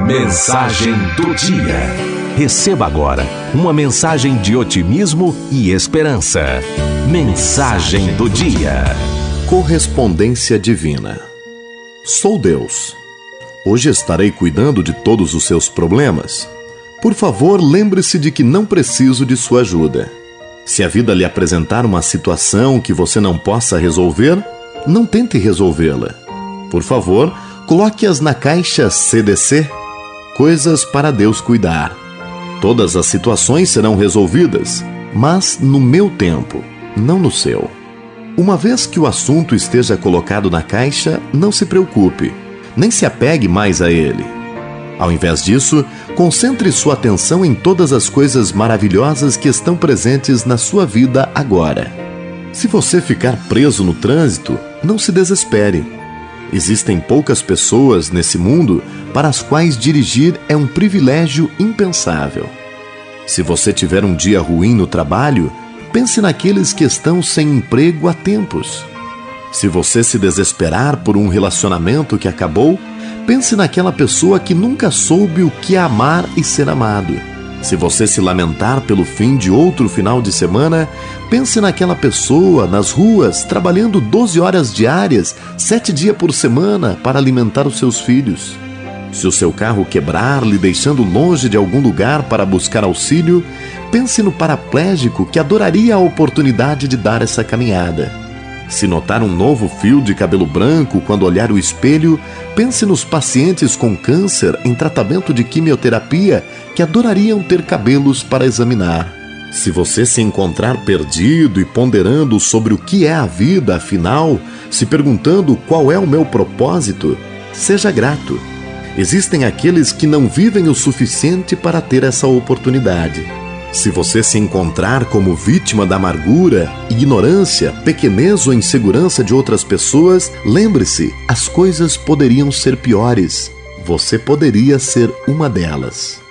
Mensagem do dia. Receba agora uma mensagem de otimismo e esperança. Mensagem do dia. Correspondência Divina. Sou Deus. Hoje estarei cuidando de todos os seus problemas. Por favor, lembre-se de que não preciso de sua ajuda. Se a vida lhe apresentar uma situação que você não possa resolver, não tente resolvê-la. Por favor, coloque-as na caixa CDC Coisas para Deus cuidar. Todas as situações serão resolvidas, mas no meu tempo, não no seu. Uma vez que o assunto esteja colocado na caixa, não se preocupe, nem se apegue mais a ele. Ao invés disso, concentre sua atenção em todas as coisas maravilhosas que estão presentes na sua vida agora. Se você ficar preso no trânsito, não se desespere. Existem poucas pessoas nesse mundo para as quais dirigir é um privilégio impensável. Se você tiver um dia ruim no trabalho, pense naqueles que estão sem emprego há tempos. Se você se desesperar por um relacionamento que acabou, pense naquela pessoa que nunca soube o que é amar e ser amado. Se você se lamentar pelo fim de outro final de semana, pense naquela pessoa nas ruas trabalhando 12 horas diárias, sete dias por semana para alimentar os seus filhos. Se o seu carro quebrar, lhe deixando longe de algum lugar para buscar auxílio, pense no paraplégico que adoraria a oportunidade de dar essa caminhada. Se notar um novo fio de cabelo branco quando olhar o espelho, pense nos pacientes com câncer em tratamento de quimioterapia que adorariam ter cabelos para examinar. Se você se encontrar perdido e ponderando sobre o que é a vida, afinal, se perguntando qual é o meu propósito, seja grato. Existem aqueles que não vivem o suficiente para ter essa oportunidade. Se você se encontrar como vítima da amargura, ignorância, pequenez ou insegurança de outras pessoas, lembre-se: as coisas poderiam ser piores. Você poderia ser uma delas.